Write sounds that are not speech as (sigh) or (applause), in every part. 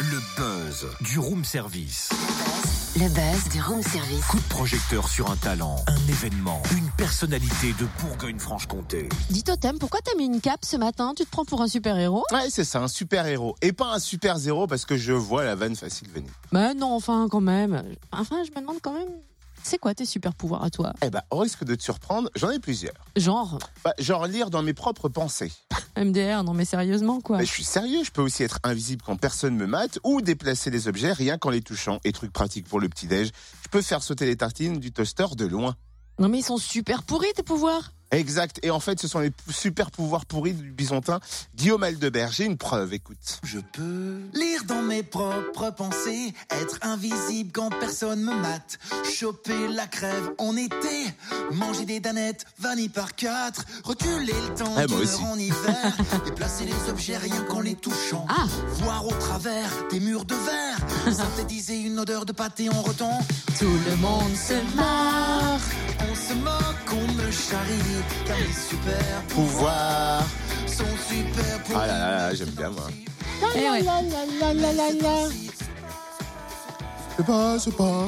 Le buzz du room service. Le buzz du room service. Coup de projecteur sur un talent, un événement, une personnalité de Bourgogne-Franche-Comté. Dis Totem, pourquoi t'as mis une cape ce matin? Tu te prends pour un super-héros? Ouais, c'est ça, un super héros. Et pas un super zéro parce que je vois la vanne facile venir. Bah non, enfin quand même. Enfin, je me demande quand même, c'est quoi tes super pouvoirs à toi? Eh ben, au risque de te surprendre, j'en ai plusieurs. Genre, Bah, genre lire dans mes propres pensées. (laughs) MDR, non mais sérieusement quoi. Mais je suis sérieux, je peux aussi être invisible quand personne me mate ou déplacer les objets rien qu'en les touchant. Et truc pratique pour le petit-déj, je peux faire sauter les tartines du toaster de loin. Non mais ils sont super pourris tes pouvoirs Exact. Et en fait, ce sont les super pouvoirs pourris du bisontin Guillaume Aldebert. J'ai une preuve, écoute. Je peux lire dans mes propres pensées, être invisible quand personne me mate, choper la crève en été, manger des danettes vanille par quatre, reculer le temps Ah, heure en hiver, (laughs) déplacer les objets rien qu'en les touchant, Ah. voir au travers des murs de verre, (laughs) synthétiser une odeur de pâté en rotant. Tout le monde se marre On se moque, on me charrie, car les super Pouvoir. sont super pour Ah là là là, j'aime bien, moi. Eh ouais. C'est pas, c'est pas.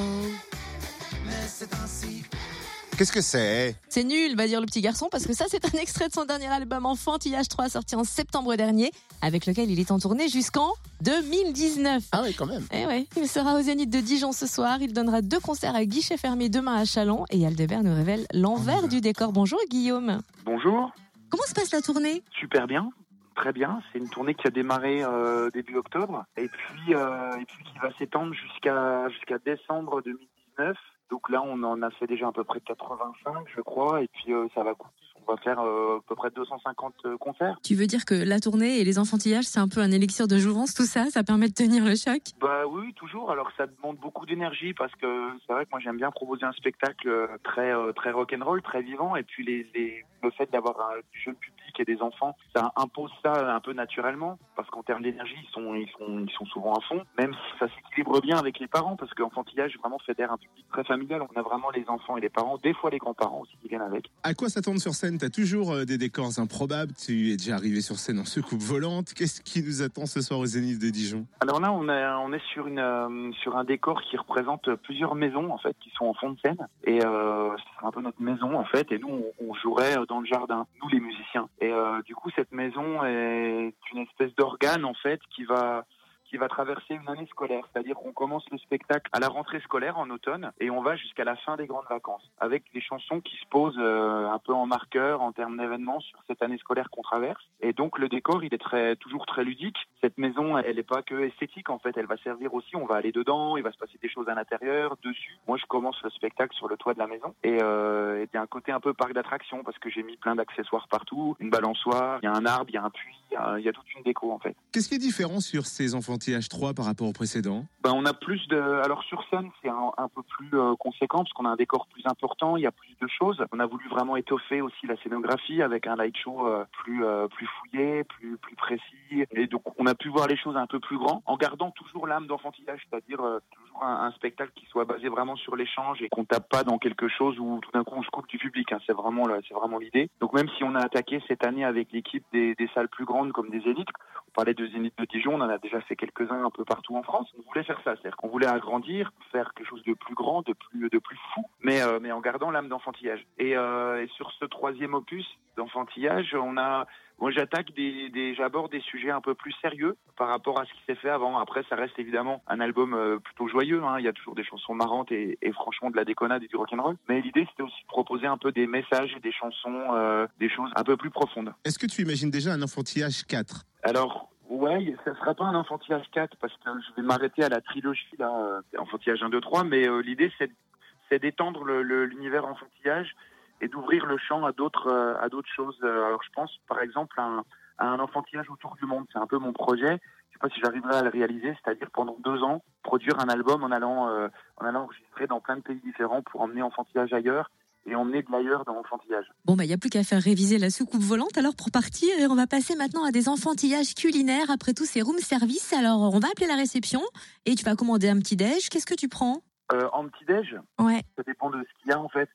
Qu'est-ce que c'est? C'est nul, va dire le petit garçon, parce que ça, c'est un extrait de son dernier album Enfantillage 3, sorti en septembre dernier, avec lequel il est en tournée jusqu'en 2019. Ah oui, quand même. Eh ouais, il sera au Zénith de Dijon ce soir. Il donnera deux concerts à guichet fermé demain à Chalon. Et Aldebert nous révèle l'envers du décor. Bonjour Guillaume. Bonjour, Comment se passe la tournée? Super bien, très bien. C'est une tournée qui a démarré euh, début octobre et puis euh, et puis qui va s'étendre jusqu'à jusqu'à décembre 2019. Donc là, on en a fait déjà à peu près 85, je crois, et puis euh, ça va coûter. On va faire euh, à peu près 250 euh, concerts. Tu veux dire que la tournée et les enfantillages, c'est un peu un élixir de jouvence, tout ça? Ça permet de tenir le choc? Bah oui, toujours. Alors ça demande beaucoup d'énergie parce que c'est vrai que moi j'aime bien proposer un spectacle euh, très euh, très rock'n'roll, très vivant, et puis les, les le fait d'avoir un jeune public et des enfants, ça impose ça un peu naturellement parce qu'en termes d'énergie, ils sont ils sont ils sont souvent à fond. Même si ça s'équilibre bien avec les parents parce qu'enfantillage vraiment fédère un public très familial. On a vraiment les enfants et les parents, des fois les grands-parents aussi qui viennent avec. À quoi s'attendre sur scène? T'as toujours euh, des décors improbables? Tu es déjà arrivé sur scène en secoupe volante? Qu'est-ce qui nous attend ce soir au Zénith de Dijon? Alors là, on est, on est sur, une, euh, sur un décor qui représente plusieurs maisons en fait, qui sont en fond de scène. Et euh, c'est un peu notre maison en fait. Et nous, on, on jouerait dans le jardin, nous les musiciens. Et euh, du coup, cette maison est une espèce d'organe en fait qui va qui va traverser une année scolaire, c'est-à-dire qu'on commence le spectacle à la rentrée scolaire en automne et on va jusqu'à la fin des grandes vacances, avec des chansons qui se posent euh, un peu en marqueur en termes d'événements sur cette année scolaire qu'on traverse. Et donc le décor, il est très toujours très ludique. Cette maison, elle n'est pas que esthétique en fait, elle va servir aussi. On va aller dedans, il va se passer des choses à l'intérieur, dessus. Moi, je commence le spectacle sur le toit de la maison et euh, et il y a un côté un peu parc d'attractions parce que j'ai mis plein d'accessoires partout, une balançoire, il y a un arbre, il y a un puits, il y a- il y a toute une déco en fait. Qu'est-ce qui est différent sur ces enfantillages 3 par rapport au précédent? Ben, on a plus de. Alors sur scène, c'est un, un peu plus euh, conséquent parce qu'on a un décor plus important, il y a plus de choses. On a voulu vraiment étoffer aussi la scénographie avec un light show euh, plus euh, plus fouillé, plus plus précis. Et donc on a pu voir les choses un peu plus grand, en gardant toujours l'âme d'enfantillage, c'est-à-dire euh, toujours un, spectacle qui soit basé vraiment sur l'échange et qu'on tape pas dans quelque chose où tout d'un coup on se coupe du public. hein. C'est vraiment c'est vraiment l'idée. Donc même si on a attaqué cette année avec l'équipe des, salles plus grandes comme des élites, on parlait de Zénith de Dijon, on en a déjà fait quelques-uns un peu partout en France. On voulait faire ça, c'est-à-dire qu'on voulait agrandir, faire quelque chose de plus grand, de plus de plus fou, mais euh, mais en gardant l'âme d'enfantillage. Euh, et sur ce troisième opus d'enfantillage, on a moi, j'attaque des, des j'aborde des sujets un peu plus sérieux par rapport à ce qui s'est fait avant. Après, ça reste évidemment un album euh, plutôt joyeux. Hein. Il y a toujours des chansons marrantes et, et franchement de la déconnade et du rock'n'roll. Mais l'idée, c'était aussi de proposer un peu des messages et des chansons, euh, des choses un peu plus profondes. Est-ce que tu imagines déjà un enfantillage 4 Alors, ouais, ça sera pas un enfantillage 4 parce que je vais m'arrêter à la trilogie, là, euh, enfantillage 1, 2, 3, mais euh, l'idée c'est d'étendre l'univers enfantillage et d'ouvrir le champ à d'autres euh, à d'autres choses. Euh, Alors je pense par exemple à un, à un enfantillage autour du monde, c'est un peu mon projet. Je sais pas si j'arriverai à le réaliser, c'est-à-dire pendant deux ans produire un album en allant euh, en allant enregistrer dans plein de pays différents pour emmener enfantillage ailleurs et emmener de l'ailleurs dans enfantillage. Bon, bah, il n'y a plus qu'à faire réviser la soucoupe volante alors pour partir. Et on va passer maintenant à des enfantillages culinaires après tous ces room service. Alors, on va appeler la réception et tu vas commander un petit déj. Qu'est-ce que tu prends? Euh, en petit déj, Ouais. ça dépend de ce qu'il y a en fait.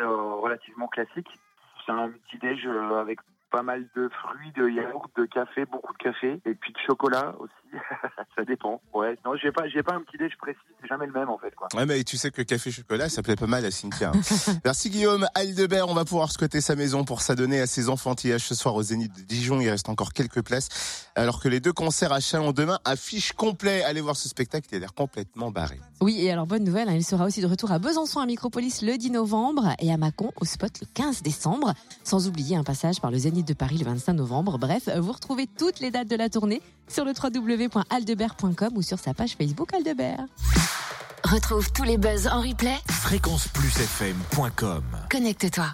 Euh, relativement classique. C'est un petit déj euh, avec pas mal de fruits, de yaourt, de café, beaucoup de café, et puis de chocolat aussi. (laughs) ça dépend. Ouais. Non, j'ai pas, j'ai pas un petit déj précis. C'est jamais le même en fait, quoi. Ouais, mais tu sais que café chocolat, ça plaît pas mal à Cynthia. (laughs) Merci Guillaume. Aldebert, on va pouvoir squatter sa maison pour s'adonner à ses enfantillages ce soir au Zénith de Dijon. Il reste encore quelques places. Alors que les deux concerts à Chalon demain affichent complet. Allez voir ce spectacle, il a l'air complètement barré. Oui, et alors bonne nouvelle, hein, il sera aussi de retour à Besançon à Micropolis le 10 novembre et à Mâcon au spot le 15 décembre. Sans oublier un passage par le Zénith de Paris le 25 novembre. Bref, vous retrouvez toutes les dates de la tournée sur le www.aldebert.com ou sur sa page Facebook Aldebert. Retrouve tous les buzz en replay. Fréquenceplusfm.com Connecte-toi.